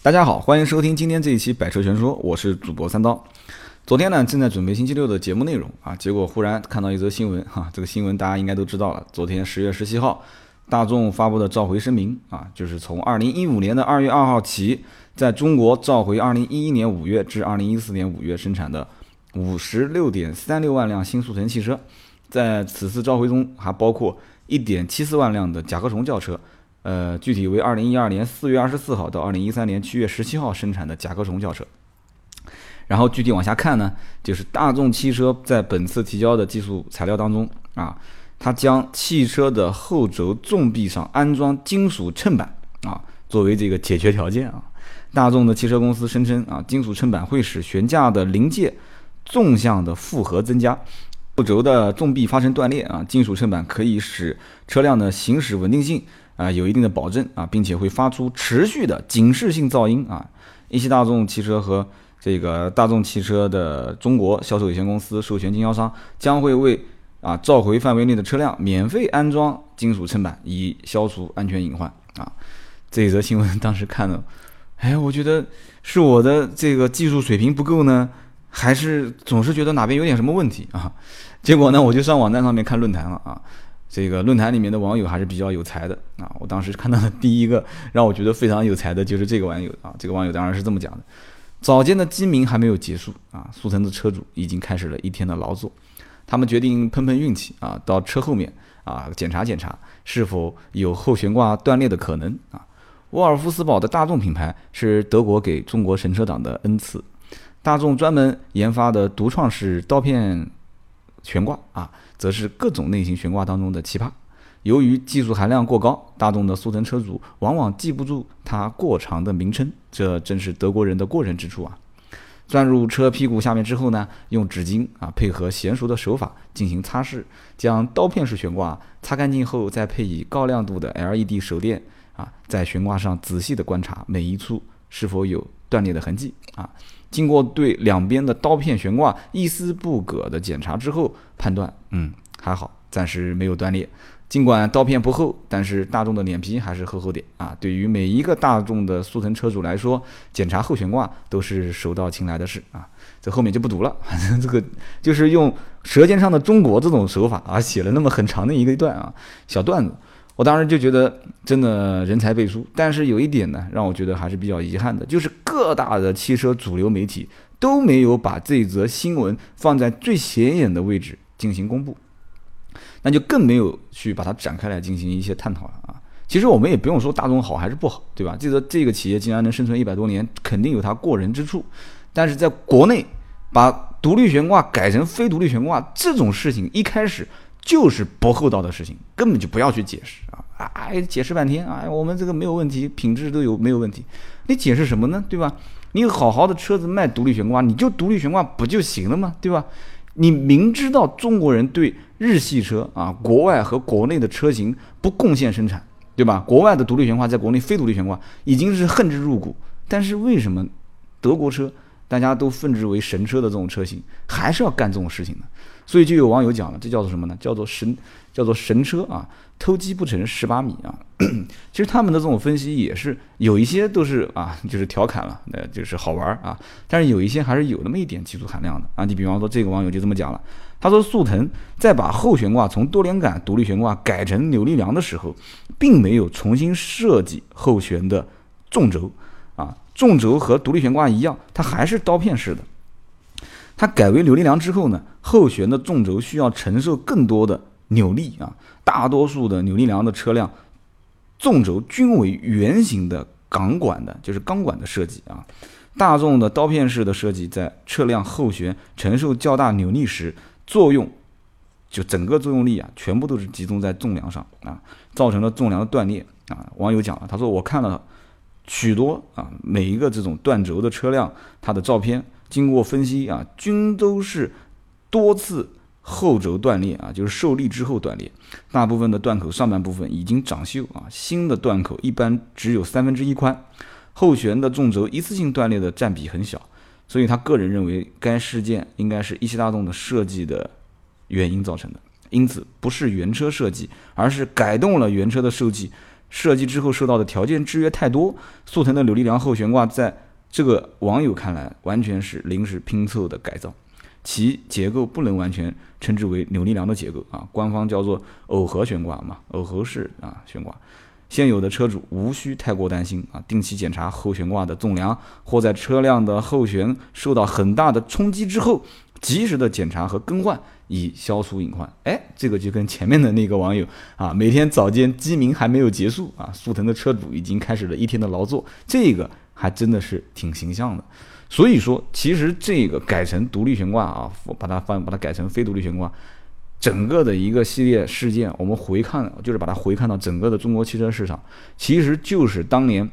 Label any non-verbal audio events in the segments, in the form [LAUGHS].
大家好，欢迎收听今天这一期《百车全说》，我是主播三刀。昨天呢，正在准备星期六的节目内容啊，结果忽然看到一则新闻哈，这个新闻大家应该都知道了。昨天十月十七号，大众发布的召回声明啊，就是从二零一五年的二月二号起，在中国召回二零一一年五月至二零一四年五月生产的五十六点三六万辆新速腾汽车，在此次召回中还包括一点七四万辆的甲壳虫轿车。呃，具体为二零一二年四月二十四号到二零一三年七月十七号生产的甲壳虫轿车。然后具体往下看呢，就是大众汽车在本次提交的技术材料当中啊，它将汽车的后轴纵臂上安装金属衬板啊，作为这个解决条件啊。大众的汽车公司声称啊，金属衬板会使悬架的临界纵向的负荷增加，后轴的纵臂发生断裂啊，金属衬板可以使车辆的行驶稳定性。啊，有一定的保证啊，并且会发出持续的警示性噪音啊。一汽大众汽车和这个大众汽车的中国销售有限公司授权经销商将会为啊召回范围内的车辆免费安装金属衬板，以消除安全隐患啊。这则新闻当时看了，哎，我觉得是我的这个技术水平不够呢，还是总是觉得哪边有点什么问题啊？结果呢，我就上网站上面看论坛了啊。这个论坛里面的网友还是比较有才的啊！我当时看到的第一个让我觉得非常有才的就是这个网友啊，这个网友当然是这么讲的：早间的鸡鸣还没有结束啊，速腾的车主已经开始了一天的劳作，他们决定碰碰运气啊，到车后面啊检查检查是否有后悬挂断裂的可能啊。沃尔夫斯堡的大众品牌是德国给中国神车党的恩赐，大众专门研发的独创式刀片悬挂啊。则是各种类型悬挂当中的奇葩。由于技术含量过高，大众的速腾车主往往记不住它过长的名称，这正是德国人的过人之处啊！钻入车屁股下面之后呢，用纸巾啊配合娴熟的手法进行擦拭，将刀片式悬挂擦干净后，再配以高亮度的 LED 手电啊，在悬挂上仔细的观察每一处是否有断裂的痕迹啊。经过对两边的刀片悬挂一丝不苟的检查之后，判断，嗯，还好，暂时没有断裂。尽管刀片不厚，但是大众的脸皮还是厚厚点啊。对于每一个大众的速腾车主来说，检查后悬挂都是手到擒来的事啊。这后面就不读了，反 [LAUGHS] 正这个就是用《舌尖上的中国》这种手法啊，写了那么很长的一个一段啊，小段子。我当时就觉得真的人才辈出，但是有一点呢，让我觉得还是比较遗憾的，就是各大的汽车主流媒体都没有把这则新闻放在最显眼的位置进行公布，那就更没有去把它展开来进行一些探讨了啊。其实我们也不用说大众好还是不好，对吧？这个这个企业竟然能生存一百多年，肯定有它过人之处。但是在国内把独立悬挂改成非独立悬挂这种事情，一开始。就是不厚道的事情，根本就不要去解释啊！哎，解释半天啊，我们这个没有问题，品质都有没有问题？你解释什么呢？对吧？你好好的车子卖独立悬挂，你就独立悬挂不就行了吗？对吧？你明知道中国人对日系车啊，国外和国内的车型不贡献生产，对吧？国外的独立悬挂在国内非独立悬挂已经是恨之入骨，但是为什么德国车大家都奉之为神车的这种车型，还是要干这种事情呢？所以就有网友讲了，这叫做什么呢？叫做神，叫做神车啊！偷鸡不成蚀把米啊！[CLEARS THROAT] 其实他们的这种分析也是有一些都是啊，就是调侃了，那，就是好玩啊。但是有一些还是有那么一点技术含量的啊。你比方说这个网友就这么讲了，他说速腾在把后悬挂从多连杆独立悬挂改成扭力梁的时候，并没有重新设计后悬的纵轴啊，纵轴和独立悬挂一样，它还是刀片式的。它改为扭力梁之后呢，后悬的纵轴需要承受更多的扭力啊。大多数的扭力梁的车辆，纵轴均为圆形的钢管的，就是钢管的设计啊。大众的刀片式的设计，在车辆后悬承受较大扭力时，作用就整个作用力啊，全部都是集中在纵梁上啊，造成了纵梁的断裂啊。网友讲了，他说我看了许多啊，每一个这种断轴的车辆，它的照片。经过分析啊，均都是多次后轴断裂啊，就是受力之后断裂。大部分的断口上半部分已经长锈啊，新的断口一般只有三分之一宽。后悬的纵轴一次性断裂的占比很小，所以他个人认为该事件应该是一汽大众的设计的原因造成的。因此，不是原车设计，而是改动了原车的设计，设计之后受到的条件制约太多。速腾的扭力梁后悬挂，在这个网友看来，完全是临时拼凑的改造，其结构不能完全称之为扭力梁的结构啊，官方叫做耦合悬挂嘛，耦合式啊悬挂。现有的车主无需太过担心啊，定期检查后悬挂的纵梁，或在车辆的后悬受到很大的冲击之后，及时的检查和更换，以消除隐患。哎，这个就跟前面的那个网友啊，每天早间鸡鸣还没有结束啊，速腾的车主已经开始了一天的劳作，这个还真的是挺形象的。所以说，其实这个改成独立悬挂啊，把它放把它改成非独立悬挂。整个的一个系列事件，我们回看，就是把它回看到整个的中国汽车市场，其实就是当年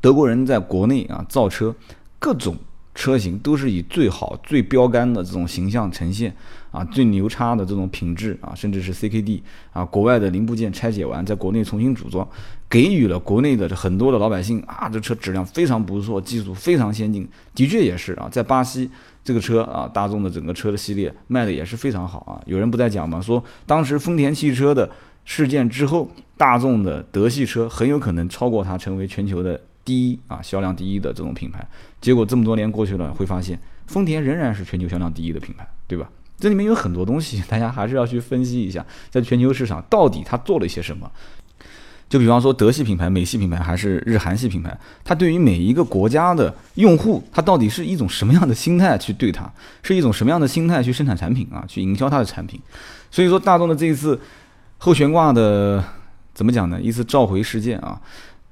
德国人在国内啊造车，各种车型都是以最好、最标杆的这种形象呈现啊，最牛叉的这种品质啊，甚至是 CKD 啊，国外的零部件拆解完，在国内重新组装，给予了国内的很多的老百姓啊，这车质量非常不错，技术非常先进，的确也是啊，在巴西。这个车啊，大众的整个车的系列卖的也是非常好啊。有人不在讲吗？说当时丰田汽车的事件之后，大众的德系车很有可能超过它，成为全球的第一啊，销量第一的这种品牌。结果这么多年过去了，会发现丰田仍然是全球销量第一的品牌，对吧？这里面有很多东西，大家还是要去分析一下，在全球市场到底它做了一些什么。就比方说德系品牌、美系品牌还是日韩系品牌，它对于每一个国家的用户，它到底是一种什么样的心态去对它，是一种什么样的心态去生产产品啊，去营销它的产品。所以说，大众的这一次后悬挂的怎么讲呢？一次召回事件啊，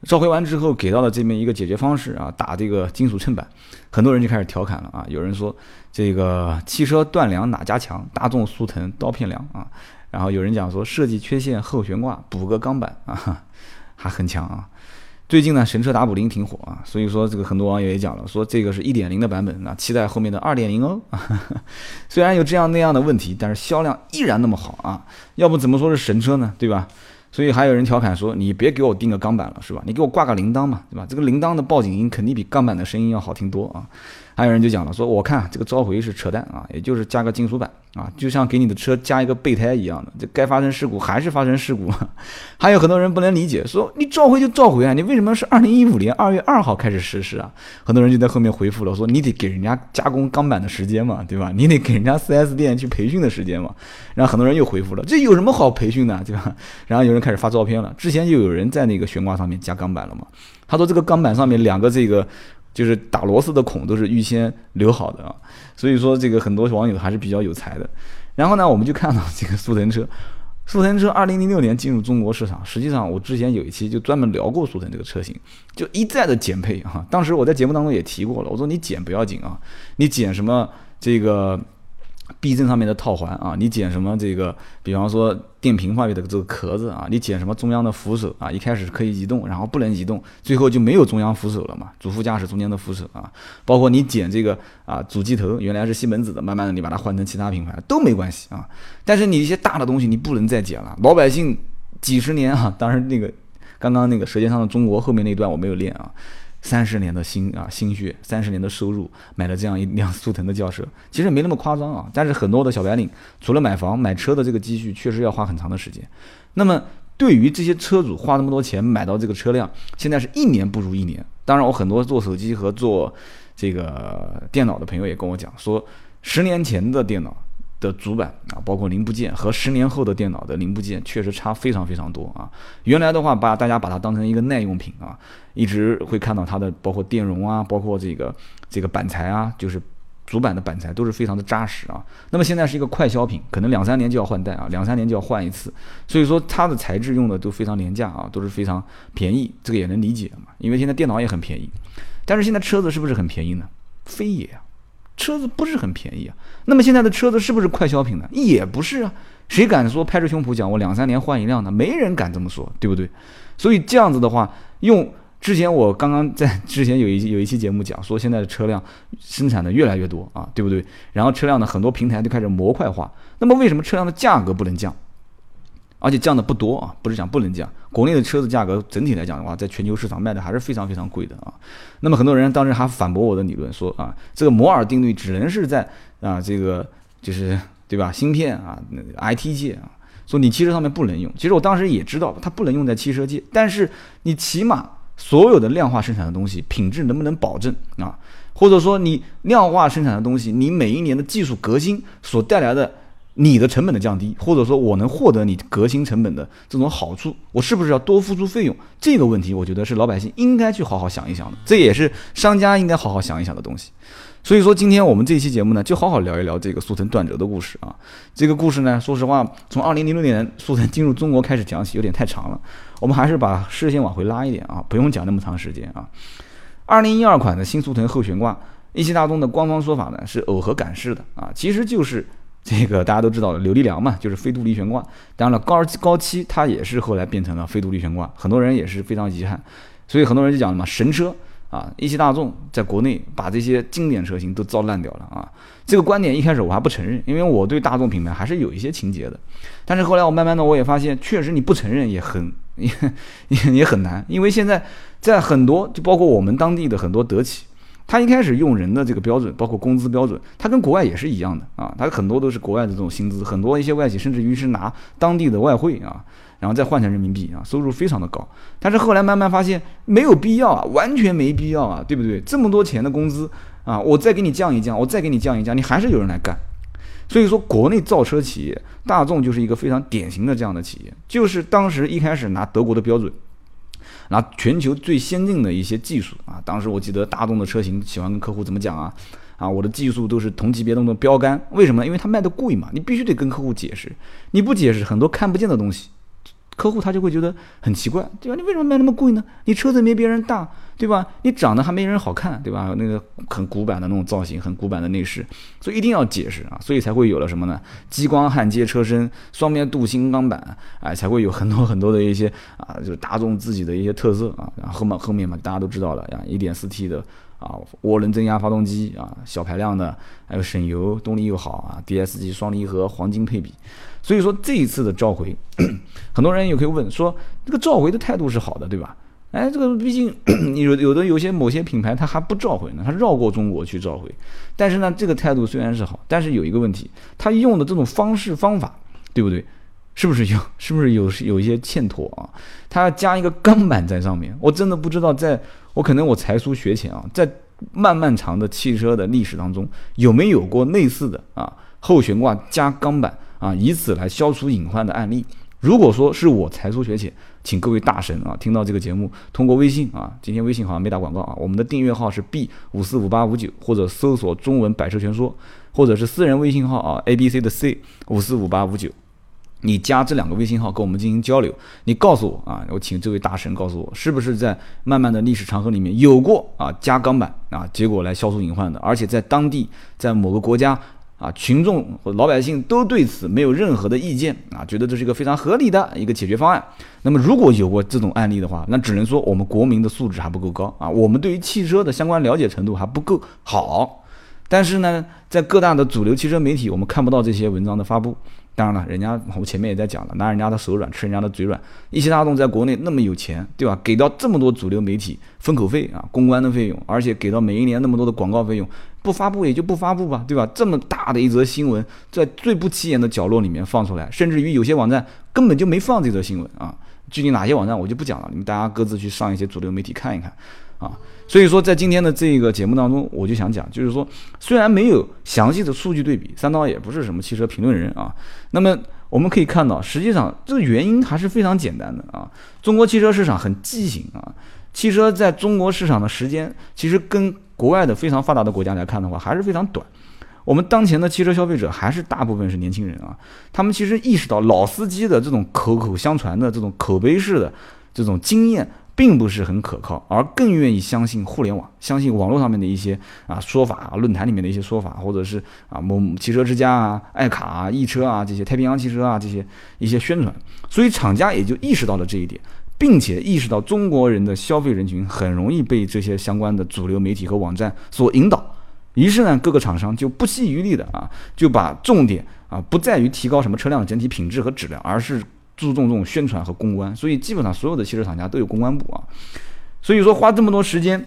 召回完之后给到了这边一个解决方式啊，打这个金属衬板，很多人就开始调侃了啊，有人说这个汽车断梁哪家强？大众速腾刀片梁啊。然后有人讲说设计缺陷后悬挂补个钢板啊，[LAUGHS] 还很强啊。最近呢神车打补丁挺火啊，所以说这个很多网友也讲了，说这个是一点零的版本啊，期待后面的二点零哦。[LAUGHS] 虽然有这样那样的问题，但是销量依然那么好啊，要不怎么说是神车呢？对吧？所以还有人调侃说，你别给我定个钢板了，是吧？你给我挂个铃铛嘛，对吧？这个铃铛的报警音肯定比钢板的声音要好听多啊。还有人就讲了，说我看这个召回是扯淡啊，也就是加个金属板啊，就像给你的车加一个备胎一样的，这该发生事故还是发生事故。[LAUGHS] 还有很多人不能理解，说你召回就召回啊，你为什么是二零一五年二月二号开始实施啊？很多人就在后面回复了，说你得给人家加工钢板的时间嘛，对吧？你得给人家 4S 店去培训的时间嘛。然后很多人又回复了，这有什么好培训的，对吧？然后有人开始发照片了，之前就有人在那个悬挂上面加钢板了嘛。他说这个钢板上面两个这个。就是打螺丝的孔都是预先留好的啊，所以说这个很多网友还是比较有才的。然后呢，我们就看到这个速腾车，速腾车二零零六年进入中国市场，实际上我之前有一期就专门聊过速腾这个车型，就一再的减配啊。当时我在节目当中也提过了，我说你减不要紧啊，你减什么这个。避震上面的套环啊，你剪什么这个？比方说电瓶方面的这个壳子啊，你剪什么中央的扶手啊？一开始可以移动，然后不能移动，最后就没有中央扶手了嘛？主副驾驶中间的扶手啊，包括你剪这个啊主机头，原来是西门子的，慢慢的你把它换成其他品牌都没关系啊。但是你一些大的东西你不能再剪了，老百姓几十年啊，当然那个刚刚那个《舌尖上的中国》后面那段我没有练啊。三十年的心啊心血，三十年的收入，买了这样一辆 [LAUGHS] 速腾的轿车，其实没那么夸张啊。但是很多的小白领，除了买房买车的这个积蓄，确实要花很长的时间。那么对于这些车主花那么多钱买到这个车辆，现在是一年不如一年。当然，我很多做手机和做这个电脑的朋友也跟我讲说，十年前的电脑。的主板啊，包括零部件和十年后的电脑的零部件确实差非常非常多啊。原来的话，把大家把它当成一个耐用品啊，一直会看到它的包括电容啊，包括这个这个板材啊，就是主板的板材都是非常的扎实啊。那么现在是一个快消品，可能两三年就要换代啊，两三年就要换一次，所以说它的材质用的都非常廉价啊，都是非常便宜，这个也能理解嘛，因为现在电脑也很便宜。但是现在车子是不是很便宜呢？非也啊。车子不是很便宜啊，那么现在的车子是不是快消品呢？也不是啊，谁敢说拍着胸脯讲我两三年换一辆呢？没人敢这么说，对不对？所以这样子的话，用之前我刚刚在之前有一 [LAUGHS] 有一期节目讲说，现在的车辆生产的越来越多啊，对不对？然后车辆的很多平台都开始模块化，那么为什么车辆的价格不能降？而且降的不多啊，不是讲不能降。国内的车子价格整体来讲的话，在全球市场卖的还是非常非常贵的啊。那么很多人当时还反驳我的理论，说啊，这个摩尔定律只能是在啊这个就是对吧？芯片啊，IT 界啊，说你汽车上面不能用。其实我当时也知道它不能用在汽车界，但是你起码所有的量化生产的东西品质能不能保证啊？或者说你量化生产的东西，你每一年的技术革新所带来的。你的成本的降低，或者说我能获得你革新成本的这种好处，我是不是要多付出费用？这个问题，我觉得是老百姓应该去好好想一想的，这也是商家应该好好想一想的东西。所以说，今天我们这期节目呢，就好好聊一聊这个速腾断轴的故事啊。这个故事呢，说实话，从二零零六年速腾进入中国开始讲起，有点太长了。我们还是把视线往回拉一点啊，不用讲那么长时间啊。二零一二款的新速腾后悬挂，一汽大众的官方说法呢是耦合感式的啊，其实就是。这个大家都知道了，扭力梁嘛，就是非独立悬挂。当然了，高高七它也是后来变成了非独立悬挂，很多人也是非常遗憾。所以很多人就讲了嘛，神车啊，一汽大众在国内把这些经典车型都糟烂掉了啊。这个观点一开始我还不承认，因为我对大众品牌还是有一些情节的。但是后来我慢慢的我也发现，确实你不承认也很也 [LAUGHS] 也很难，因为现在在很多就包括我们当地的很多德企。他一开始用人的这个标准，包括工资标准，他跟国外也是一样的啊。他很多都是国外的这种薪资，很多一些外企甚至于是拿当地的外汇啊，然后再换成人民币啊，收入非常的高。但是后来慢慢发现没有必要啊，完全没必要啊，对不对？这么多钱的工资啊，我再给你降一降，我再给你降一降，你还是有人来干。所以说，国内造车企业大众就是一个非常典型的这样的企业，就是当时一开始拿德国的标准。拿全球最先进的一些技术啊，当时我记得大众的车型喜欢跟客户怎么讲啊？啊，我的技术都是同级别中的标杆，为什么？因为它卖的贵嘛，你必须得跟客户解释，你不解释，很多看不见的东西。客户他就会觉得很奇怪，对吧？你为什么卖那么贵呢？你车子没别人大，对吧？你长得还没人好看，对吧？那个很古板的那种造型，很古板的内饰，所以一定要解释啊，所以才会有了什么呢？激光焊接车身，双面镀锌钢板，哎，才会有很多很多的一些啊，就是大众自己的一些特色啊。然后后面后面嘛，大家都知道了呀，1.4T 的啊，涡轮增压发动机啊，小排量的，还有省油，动力又好啊，DSG 双离合，黄金配比。所以说这一次的召回，[COUGHS] 很多人也可以问说，这个召回的态度是好的，对吧？哎，这个毕竟 [CLEARS THROAT] 有有的有些某些品牌它还不召回呢，它绕过中国去召回。但是呢，这个态度虽然是好，但是有一个问题，它用的这种方式方法，对不对？是不是有是不是有有一些欠妥啊？它要加一个钢板在上面，我真的不知道，在我可能我才疏学浅啊，在漫漫长的汽车的历史当中，有没有过类似的啊后悬挂加钢板？啊，以此来消除隐患的案例。如果说是我才疏学浅，请各位大神啊，听到这个节目，通过微信啊，今天微信好像没打广告啊，我们的订阅号是 B 五四五八五九，或者搜索中文百车全说，或者是私人微信号啊，A B C 的 C 五四五八五九，你加这两个微信号跟我们进行交流，你告诉我啊，我请这位大神告诉我，是不是在漫漫的历史长河里面有过啊加钢板啊，结果来消除隐患的，而且在当地，在某个国家。啊，群众和老百姓都对此没有任何的意见啊，觉得这是一个非常合理的一个解决方案。那么如果有过这种案例的话，那只能说我们国民的素质还不够高啊，我们对于汽车的相关了解程度还不够好。但是呢，在各大的主流汽车媒体，我们看不到这些文章的发布。当然了，人家我前面也在讲了，拿人家的手软，吃人家的嘴软。一汽大众在国内那么有钱，对吧？给到这么多主流媒体封口费啊，公关的费用，而且给到每一年那么多的广告费用，不发布也就不发布吧，对吧？这么大的一则新闻，在最不起眼的角落里面放出来，甚至于有些网站根本就没放这则新闻啊。具体哪些网站我就不讲了，你们大家各自去上一些主流媒体看一看啊。所以说，在今天的这个节目当中，我就想讲，就是说，虽然没有详细的数据对比，三刀也不是什么汽车评论人啊。那么我们可以看到，实际上这个原因还是非常简单的啊。中国汽车市场很畸形啊，汽车在中国市场的时间，其实跟国外的非常发达的国家来看的话，还是非常短。我们当前的汽车消费者还是大部分是年轻人啊，他们其实意识到老司机的这种口口相传的这种口碑式的这种经验。并不是很可靠，而更愿意相信互联网，相信网络上面的一些啊说法，论坛里面的一些说法，或者是啊某汽车之家啊、爱卡啊、易车啊这些太平洋汽车啊这些一些宣传，所以厂家也就意识到了这一点，并且意识到中国人的消费人群很容易被这些相关的主流媒体和网站所引导，于是呢，各个厂商就不惜余力的啊，就把重点啊不在于提高什么车辆的整体品质和质量，而是。注重这种宣传和公关，所以基本上所有的汽车厂家都有公关部啊。所以说花这么多时间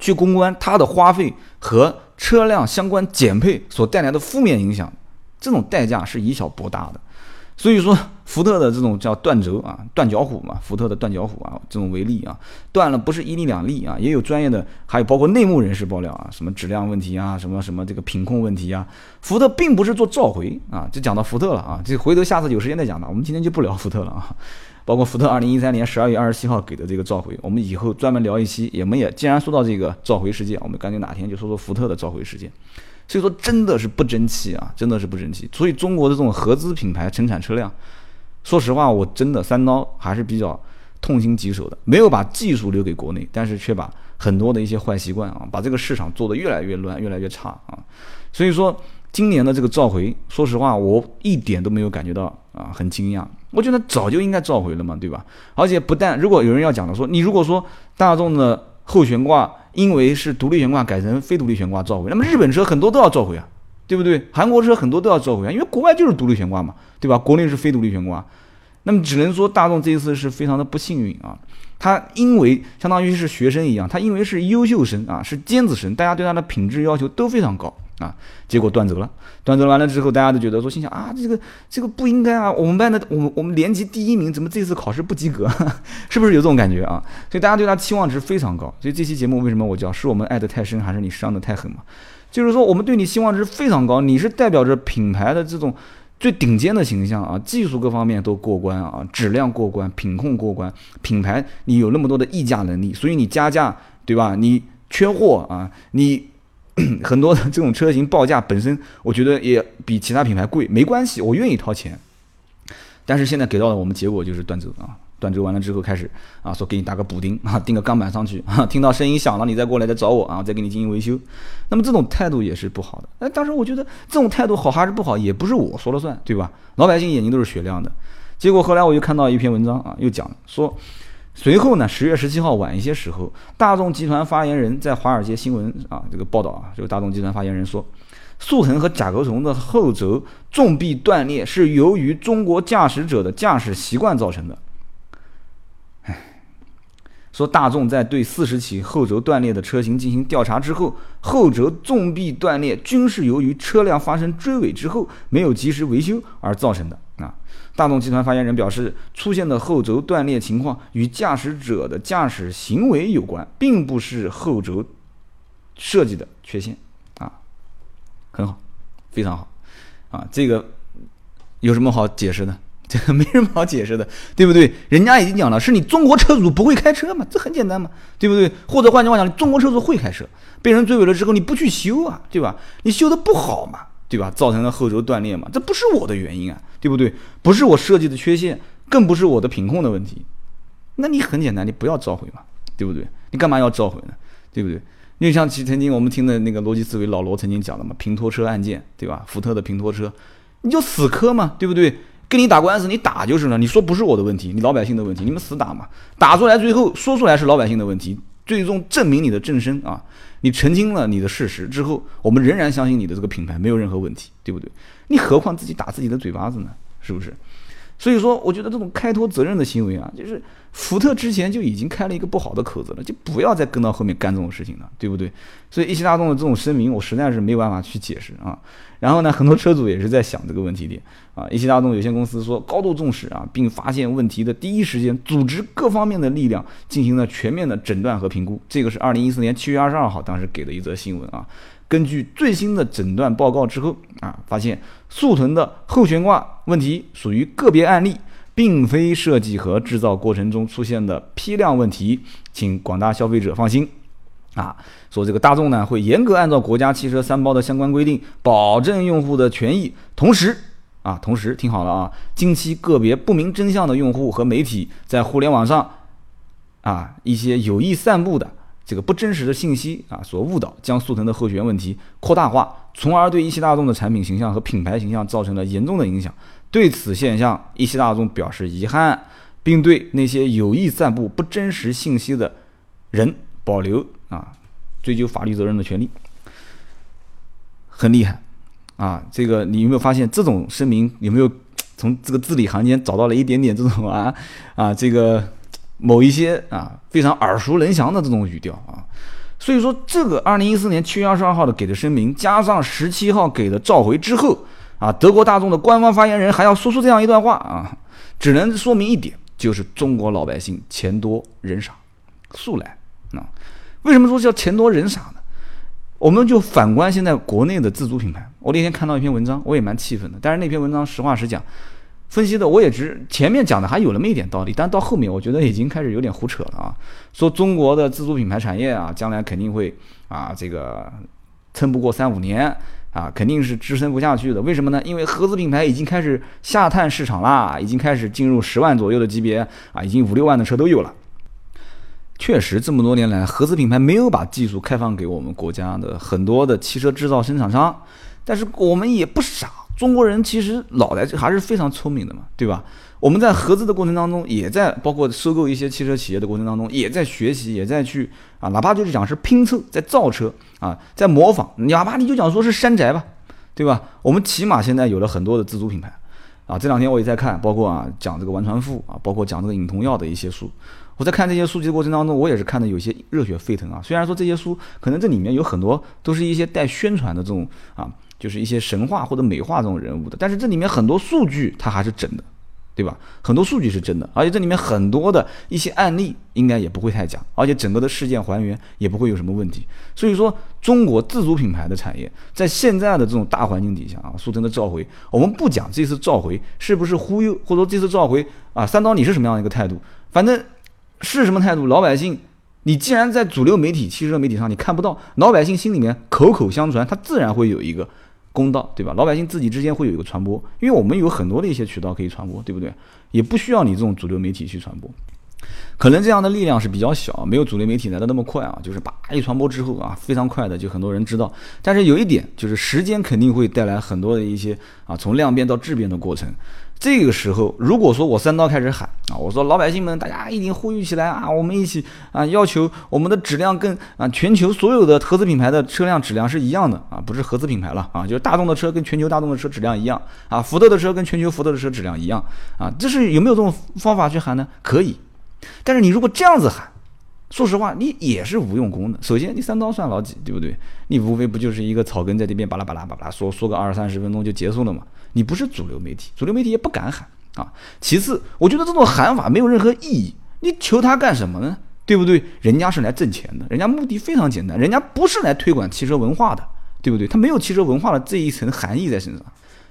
去公关，它的花费和车辆相关减配所带来的负面影响，这种代价是以小博大的。所以说，[LAUGHS] 福特的这种叫断轴啊，断脚虎嘛，福特的断脚虎啊，这种为例啊，断了不是一例两例啊，也有专业的，还有包括内幕人士爆料啊，什么质量问题啊，什么什么这个品控问题啊，福特并不是做召回啊，就讲到福特了啊，这回头下次有时间再讲吧，我们今天就不聊福特了啊，包括福特二零一三年十二月二十七号给的这个召回，我们以后专门聊一期，我们也既然说到这个召回事件，我们干脆哪天就说说福特的召回事件。所以说真的是不争气啊，真的是不争气。所以中国的这种合资品牌生产车辆，说实话，我真的三刀还是比较痛心疾首的。没有把技术留给国内，但是却把很多的一些坏习惯啊，把这个市场做得越来越乱，越来越差啊。所以说今年的这个召回，说实话，我一点都没有感觉到啊，很惊讶。我觉得早就应该召回了嘛，对吧？而且不但如果有人要讲的说，你如果说大众的后悬挂。因为是独立悬挂改成非独立悬挂召回，那么日本车很多都要召回啊，对不对？韩国车很多都要召回啊，因为国外就是独立悬挂嘛，对吧？国内是非独立悬挂，那么只能说大众这一次是非常的不幸运啊。他因为相当于是学生一样，他因为是优秀生啊，是尖子生，大家对他的品质要求都非常高。啊，结果断轴了，断轴完了之后，大家都觉得说，心想啊，这个这个不应该啊，我们班的我们我们年级第一名，怎么这次考试不及格？[LAUGHS] 是不是有这种感觉啊？所以大家对他期望值非常高。所以这期节目为什么我叫是我们爱得太深，还是你伤得太狠嘛？就是说我们对你期望值非常高，你是代表着品牌的这种最顶尖的形象啊，技术各方面都过关啊，质量过关，品控过关，品牌你有那么多的溢价能力，所以你加价对吧？你缺货啊，你。[COUGHS] 很多的这种车型报价本身，我觉得也比其他品牌贵，没关系，我愿意掏钱。但是现在给到的我们结果就是断轴啊，断轴完了之后开始啊，说给你打个补丁 [LAUGHS] 啊，钉个钢板上去啊，[LAUGHS] 听到声音响了你再过来再找我啊，再给你进行维修。那么这种态度也是不好的。哎，当时我觉得这种态度好还是不好，也不是我说了算，对吧？老百姓眼睛都是雪亮的。结果后来我又看到一篇文章啊，又讲说。随后呢，十月十七号晚一些时候，大众集团发言人在华尔街新闻啊这个报道啊，这个大众集团发言人说，速腾和甲壳虫的后轴纵臂断裂是由于中国驾驶者的驾驶习惯造成的。说大众在对四十起后轴断裂的车型进行调查之后，后轴纵臂断裂均是由于车辆发生追尾之后没有及时维修而造成的啊。大众集团发言人表示，出现的后轴断裂情况与驾驶者的驾驶行为有关，并不是后轴设计的缺陷啊，很好，非常好啊，这个有什么好解释的？这 [LAUGHS] 个没什么好解释的，对不对？人家已经讲了，是你中国车主不会开车嘛，这很简单嘛，对不对？或者换句话讲，中国车主会开车，被人追尾了之后你不去修啊，对吧？你修的不好嘛。对吧？造成了后轴断裂嘛？这不是我的原因啊，对不对？不是我设计的缺陷，更不是我的品控的问题。那你很简单，你不要召回嘛，对不对？你干嘛要召回呢？对不对？就像其曾经我们听的那个逻辑思维老罗曾经讲的嘛，平拖车案件，对吧？福特的平拖车，你就死磕嘛，对不对？跟你打官司，你打就是了。你说不是我的问题，你老百姓的问题，你们死打嘛，打出来最后说出来是老百姓的问题，最终证明你的正身啊。你澄清了你的事实之后，我们仍然相信你的这个品牌没有任何问题，对不对？你何况自己打自己的嘴巴子呢？是不是？所以说，我觉得这种开脱责任的行为啊，就是福特之前就已经开了一个不好的口子了，就不要再跟到后面干这种事情了，对不对？所以一汽大众的这种声明，我实在是没有办法去解释啊。然后呢，很多车主也是在想这个问题点啊。一汽大众有限公司说高度重视啊，并发现问题的第一时间组织各方面的力量进行了全面的诊断和评估。这个是二零一四年七月二十二号当时给的一则新闻啊。根据最新的诊断报告之后啊，发现速腾的后悬挂问题属于个别案例，并非设计和制造过程中出现的批量问题，请广大消费者放心。啊，说这个大众呢会严格按照国家汽车三包的相关规定，保证用户的权益。同时啊，同时听好了啊，近期个别不明真相的用户和媒体在互联网上啊一些有意散布的。这个不真实的信息啊，所误导，将速腾的后悬问题扩大化，从而对一汽大众的产品形象和品牌形象造成了严重的影响。对此现象，一汽大众表示遗憾，并对那些有意散布不真实信息的人保留啊追究法律责任的权利。很厉害啊！这个你有没有发现，这种声明有没有从这个字里行间找到了一点点这种啊啊这个？某一些啊非常耳熟能详的这种语调啊，所以说这个二零一四年七月二十二号的给的声明，加上十七号给的召回之后，啊，德国大众的官方发言人还要说出这样一段话啊，只能说明一点，就是中国老百姓钱多人傻，素来啊。为什么说叫钱多人傻呢？我们就反观现在国内的自主品牌，我那天看到一篇文章，我也蛮气愤的。但是那篇文章实话实讲，分析的我也只前面讲的还有那么一点道理，但到后面我觉得已经开始有点胡扯了啊。说中国的自主品牌产业啊，将来肯定会啊这个撑不过三五年啊，肯定是支撑不下去的。为什么呢？因为合资品牌已经开始下探市场啦，已经开始进入十万左右的级别啊，已经五六万的车都有了。确实，这么多年来，合资品牌没有把技术开放给我们国家的很多的汽车制造生产商，但是我们也不傻，中国人其实脑袋还是非常聪明的嘛，对吧？我们在合资的过程当中，也在包括收购一些汽车企业的过程当中，也在学习，也在去啊，哪怕就是讲是拼凑，在造车啊，在模仿，哪怕你就讲说是山寨吧，对吧？我们起码现在有了很多的自主品牌啊，这两天我也在看，包括啊讲这个王传富啊，包括讲这个尹同耀的一些书。我在看这些书籍的过程当中，我也是看的有些热血沸腾啊。虽然说这些书可能这里面有很多都是一些带宣传的这种啊，就是一些神话或者美化这种人物的，但是这里面很多数据它还是整的，对吧？很多数据是真的，而且这里面很多的一些案例应该也不会太假，而且整个的事件还原也不会有什么问题。所以说，中国自主品牌的产业在现在的这种大环境底下啊，俗称的召回，我们不讲这次召回是不是忽悠，或者说这次召回啊，三刀你是什么样的一个态度？反正。是什么态度？老百姓，你既然在主流媒体、汽车媒体上你看不到，老百姓心里面口口相传，他自然会有一个公道，对吧？老百姓自己之间会有一个传播，因为我们有很多的一些渠道可以传播，对不对？也不需要你这种主流媒体去传播，可能这样的力量是比较小，没有主流媒体来的那么快啊。就是叭一传播之后啊，非常快的就很多人知道。但是有一点就是时间肯定会带来很多的一些啊，从量变到质变的过程。这个时候，如果说我三刀开始喊啊，我说老百姓们，大家一定呼吁起来啊，我们一起啊，要求我们的质量跟啊全球所有的合资品牌的车辆质量是一样的啊，不是合资品牌了啊，就是大众的车跟全球大众的车质量一样啊，福特的车跟全球福特的车质量一样啊，这是有没有这种方法去喊呢？可以，但是你如果这样子喊，说实话，你也是无用功的。首先，你三刀算老几，对不对？你无非不就是一个草根在这边巴拉巴拉巴拉说说个二三十分钟就结束了嘛。你不是主流媒体，主流媒体也不敢喊啊。其次，我觉得这种喊法没有任何意义。你求他干什么呢？对不对？人家是来挣钱的，人家目的非常简单，人家不是来推广汽车文化的，对不对？他没有汽车文化的这一层含义在身上，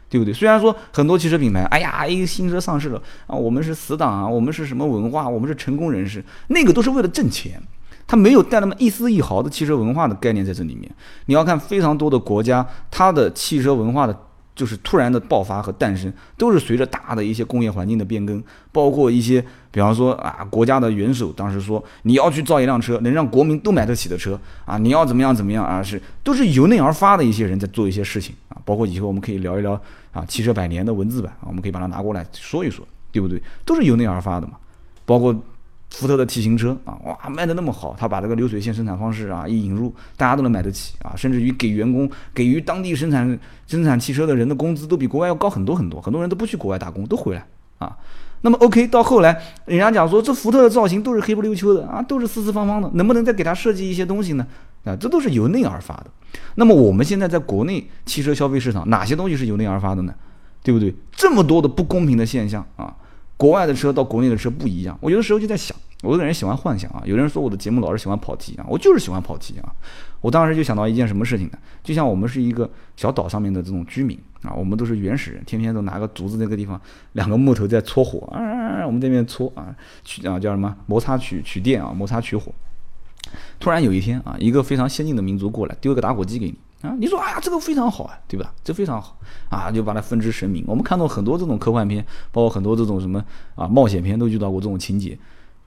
对不对？虽然说很多汽车品牌，哎呀，一个新车上市了啊，我们是死党啊，我们是什么文化，我们是成功人士，那个都是为了挣钱，他没有带那么一丝一毫的汽车文化的概念在这里面。你要看非常多的国家，它的汽车文化的。就是突然的爆发和诞生，都是随着大的一些工业环境的变更，包括一些，比方说啊，国家的元首当时说，你要去造一辆车，能让国民都买得起的车啊，你要怎么样怎么样啊，是都是由内而发的一些人在做一些事情啊，包括以后我们可以聊一聊啊，汽车百年的文字版，我们可以把它拿过来说一说，对不对？都是由内而发的嘛，包括。福特的 T 型车啊，哇，卖的那么好，他把这个流水线生产方式啊一引入，大家都能买得起啊，甚至于给员工、给予当地生产生产汽车的人的工资都比国外要高很多很多，很多人都不去国外打工，都回来啊。那么 OK，到后来人家讲说这福特的造型都是黑不溜秋的啊，都是四四方方的，能不能再给他设计一些东西呢？啊，这都是由内而发的。那么我们现在在国内汽车消费市场，哪些东西是由内而发的呢？对不对？这么多的不公平的现象啊！国外的车到国内的车不一样，我有的时候就在想，我这个人喜欢幻想啊。有人说我的节目老是喜欢跑题啊，我就是喜欢跑题啊。我当时就想到一件什么事情呢？就像我们是一个小岛上面的这种居民啊，我们都是原始人，天天都拿个竹子那个地方，两个木头在搓火啊，我们这边搓啊，取啊叫什么摩擦取取电啊，摩擦取火。突然有一天啊，一个非常先进的民族过来，丢个打火机给你。啊，你说哎呀，这个非常好啊，对吧？这非常好啊，就把它分之神明。我们看到很多这种科幻片，包括很多这种什么啊冒险片，都遇到过这种情节。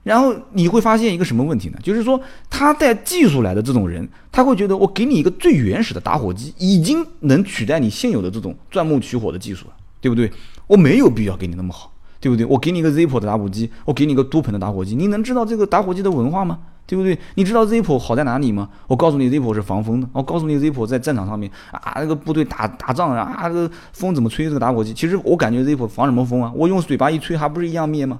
然后你会发现一个什么问题呢？就是说他带技术来的这种人，他会觉得我给你一个最原始的打火机，已经能取代你现有的这种钻木取火的技术了，对不对？我没有必要给你那么好，对不对？我给你一个 Zippo 的打火机，我给你一个多喷的打火机，你能知道这个打火机的文化吗？对不对？你知道 Zippo 好在哪里吗？我告诉你，Zippo 是防风的。我告诉你，Zippo 在战场上面啊，那个部队打打仗啊，这个风怎么吹这个打火机？其实我感觉 Zippo 防什么风啊？我用嘴巴一吹，还不是一样灭吗？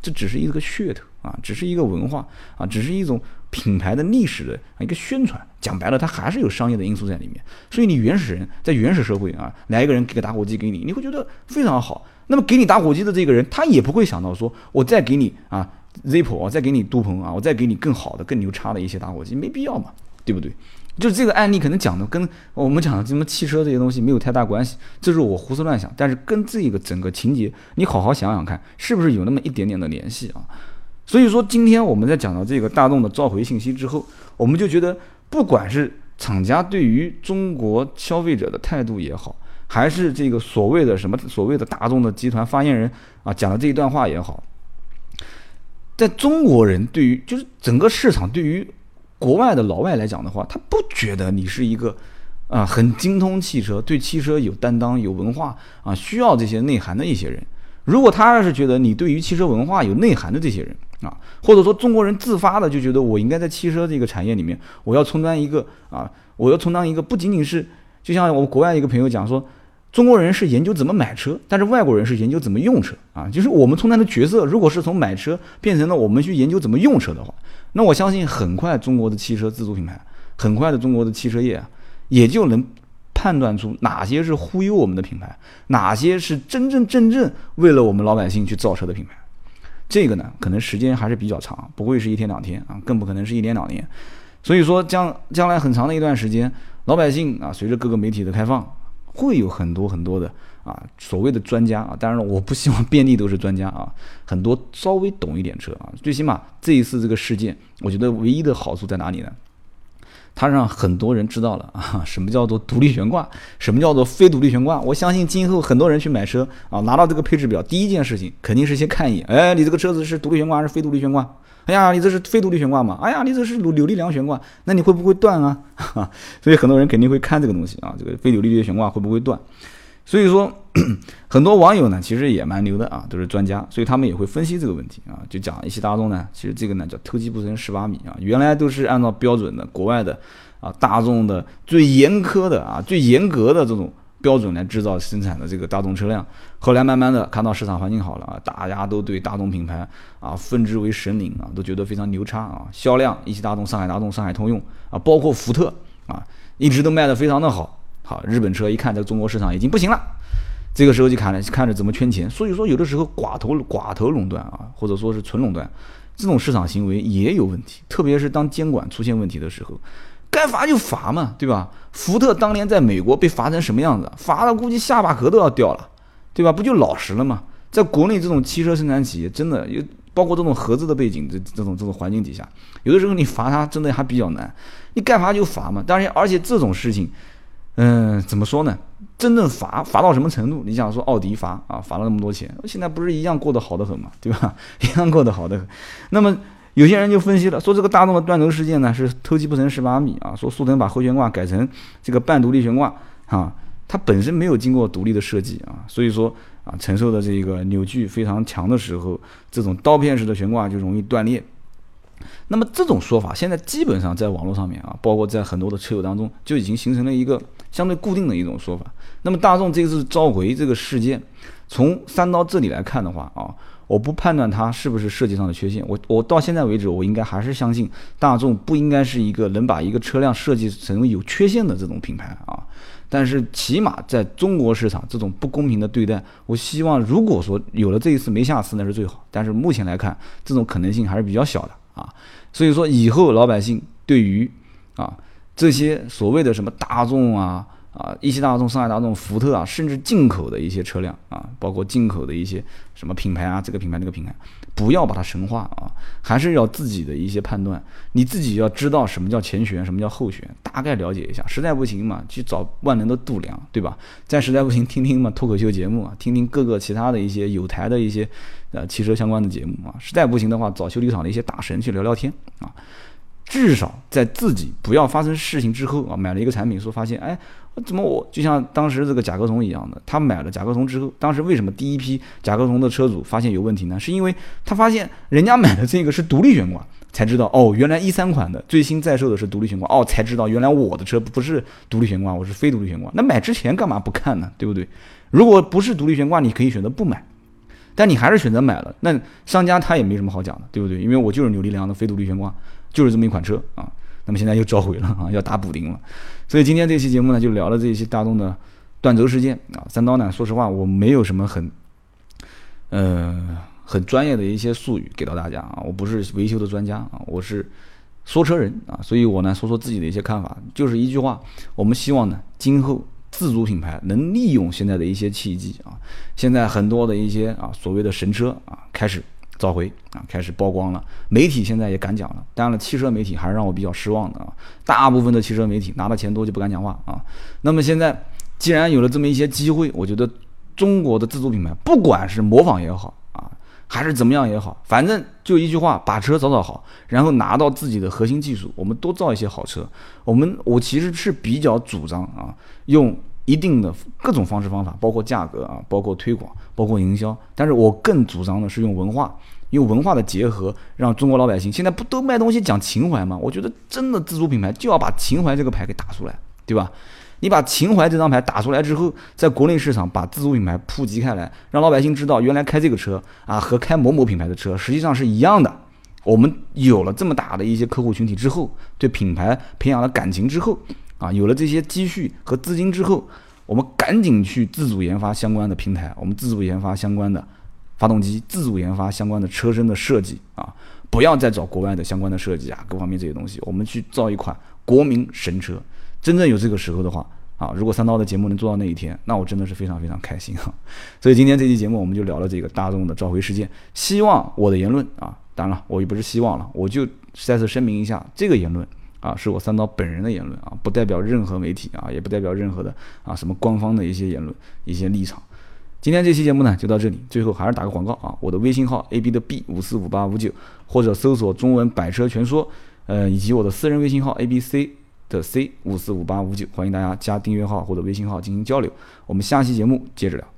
这只是一个噱头啊，只是一个文化啊，只是一种品牌的历史的一个宣传。讲白了，它还是有商业的因素在里面。所以你原始人在原始社会啊，来一个人给个打火机给你，你会觉得非常好。那么给你打火机的这个人，他也不会想到说，我再给你啊，Zippo，我再给你杜鹏啊，我再给你更好的、更牛叉的一些打火机，没必要嘛，对不对？就这个案例可能讲的跟我们讲的什么汽车这些东西没有太大关系，这是我胡思乱想。但是跟这个整个情节，你好好想想看，是不是有那么一点点的联系啊？所以说，今天我们在讲到这个大众的召回信息之后，我们就觉得，不管是厂家对于中国消费者的态度也好，还是这个所谓的什么所谓的大众的集团发言人啊讲的这一段话也好，在中国人对于就是整个市场对于。国外的老外来讲的话，他不觉得你是一个啊很精通汽车、对汽车有担当、有文化啊需要这些内涵的一些人。如果他要是觉得你对于汽车文化有内涵的这些人啊，或者说中国人自发的就觉得我应该在汽车这个产业里面，我要充当一个啊，我要充当一个不仅仅是就像我国外一个朋友讲说，中国人是研究怎么买车，但是外国人是研究怎么用车啊，就是我们充当的角色，如果是从买车变成了我们去研究怎么用车的话。那我相信，很快中国的汽车自主品牌，很快的中国的汽车业啊，也就能判断出哪些是忽悠我们的品牌，哪些是真真正正为了我们老百姓去造车的品牌。这个呢，可能时间还是比较长，不会是一天两天啊，更不可能是一年两年。所以说，将将来很长的一段时间，老百姓啊，随着各个媒体的开放，会有很多很多的。啊，所谓的专家啊，当然了，我不希望遍地都是专家啊，很多稍微懂一点车啊，最起码这一次这个事件，我觉得唯一的好处在哪里呢？它让很多人知道了 [LAUGHS] 啊，什么叫做独立悬挂，什么叫做非独立悬挂。我相信今后很多人去买车啊，拿到这个配置表，第一件事情肯定是先看一眼，哎，你这个车子是独立悬挂还是非独立悬挂？哎呀，你这是非独立悬挂嘛？哎呀，你这是扭扭力梁悬挂，那你会不会断啊？[LAUGHS] 所以很多人肯定会看这个东西啊，这个非扭力的悬挂会不会断？所以说，[CLEARS THROAT] 很多网友呢，其实也蛮牛的啊，都是专家，所以他们也会分析这个问题啊，就讲一汽大众呢，其实这个呢叫偷鸡不成蚀把米啊，原来都是按照标准的国外的啊大众的最严苛的啊最严格的这种标准来制造生产的这个大众车辆，后来慢慢的看到市场环境好了啊，大家都对大众品牌啊奉之为神灵啊，都觉得非常牛叉啊，销量一汽大众、上海大众、上海通用啊，包括福特啊，一直都卖的非常的好。好，日本车一看这中国市场已经不行了，这个时候就看着看着怎么圈钱。所以说，有的时候寡头寡头垄断啊，或者说是纯垄断，这种市场行为也有问题。特别是当监管出现问题的时候，该罚就罚嘛，对吧？福特当年在美国被罚成什么样子？罚的估计下巴壳都要掉了，对吧？不就老实了吗？在国内这种汽车生产企业，真的有包括这种合资的背景，这这种这种环境底下，有的时候你罚他真的还比较难。你该罚就罚嘛。当然，而且这种事情。嗯，怎么说呢？真正罚罚到什么程度？你想说奥迪罚啊，罚了那么多钱，现在不是一样过得好的很嘛，对吧？[LAUGHS] 一样过得好的很。那么有些人就分析了，说这个大众的断头事件呢是偷鸡不成蚀把米啊，说速腾把后悬挂改成这个半独立悬挂啊，它本身没有经过独立的设计啊，所以说啊承受的这个扭矩非常强的时候，这种刀片式的悬挂就容易断裂。那么这种说法现在基本上在网络上面啊，包括在很多的车友当中，就已经形成了一个相对固定的一种说法。那么大众这次召回这个事件，从三刀这里来看的话啊，我不判断它是不是设计上的缺陷。我我到现在为止，我应该还是相信大众不应该是一个能把一个车辆设计成有缺陷的这种品牌啊。但是起码在中国市场这种不公平的对待，我希望如果说有了这一次没下次那是最好。但是目前来看，这种可能性还是比较小的。啊，所以说以后老百姓对于啊这些所谓的什么大众啊啊一汽大众、上海大众、福特啊，甚至进口的一些车辆啊，包括进口的一些什么品牌啊，这个品牌那个品牌，不要把它神化啊，还是要自己的一些判断，你自己要知道什么叫前悬，什么叫后悬，大概了解一下。实在不行嘛，去找万能的度量，对吧？再实在不行，听听嘛脱口秀节目啊，听听各个其他的一些有台的一些。呃，汽车相关的节目啊，实在不行的话，找修理厂的一些大神去聊聊天啊。至少在自己不要发生事情之后啊，买了一个产品，说发现，哎，怎么我就像当时这个甲壳虫一样的，他买了甲壳虫之后，当时为什么第一批甲壳虫的车主发现有问题呢？是因为他发现人家买的这个是独立悬挂，才知道哦，原来一三款的最新在售的是独立悬挂，哦，才知道原来我的车不是独立悬挂，我是非独立悬挂。那买之前干嘛不看呢？对不对？如果不是独立悬挂，你可以选择不买。但你还是选择买了，那商家他也没什么好讲的，对不对？因为我就是扭力梁的非独立悬挂，就是这么一款车啊。那么现在又召回了啊，要打补丁了。所以今天这期节目呢，就聊了这一些大众的断轴事件啊。三刀呢，说实话，我没有什么很，呃，很专业的一些术语给到大家啊。我不是维修的专家啊，我是说车人啊。所以我呢，说说自己的一些看法，就是一句话：我们希望呢，今后自主品牌能利用现在的一些契机啊。现在很多的一些啊，所谓的神车啊，开始。召回啊，开始曝光了。媒体现在也敢讲了，当然了，汽车媒体还是让我比较失望的啊。大部分的汽车媒体拿的钱多就不敢讲话啊。那么现在既然有了这么一些机会，我觉得中国的自主品牌，不管是模仿也好啊，还是怎么样也好，反正就一句话，把车造造好，然后拿到自己的核心技术，我们多造一些好车。我们我其实是比较主张啊，用。一定的各种方式方法，包括价格啊，包括推广，包括营销。但是我更主张的是用文化，用文化的结合，让中国老百姓现在不都卖东西讲情怀吗？我觉得真的自主品牌就要把情怀这个牌给打出来，对吧？你把情怀这张牌打出来之后，在国内市场把自主品牌普及开来，让老百姓知道原来开这个车啊和开某某品牌的车实际上是一样的。我们有了这么大的一些客户群体之后，对品牌培养了感情之后。啊，有了这些积蓄和资金之后，我们赶紧去自主研发相关的平台，我们自主研发相关的发动机，自主研发相关的车身的设计啊，不要再找国外的相关的设计啊，各方面这些东西，我们去造一款国民神车。真正有这个时候的话啊，如果三刀的节目能做到那一天，那我真的是非常非常开心哈。所以今天这期节目我们就聊了这个大众的召回事件。希望我的言论啊，当然了，我也不是希望了，我就再次声明一下这个言论。啊，是我三刀本人的言论啊，不代表任何媒体啊，也不代表任何的啊什么官方的一些言论、一些立场。今天这期节目呢就到这里，最后还是打个广告啊，我的微信号 A B 的 B 五四五八五九，或者搜索中文百车全说，呃，以及我的私人微信号 A B C 的 C 五四五八五九，欢迎大家加订阅号或者微信号进行交流。我们下期节目接着聊。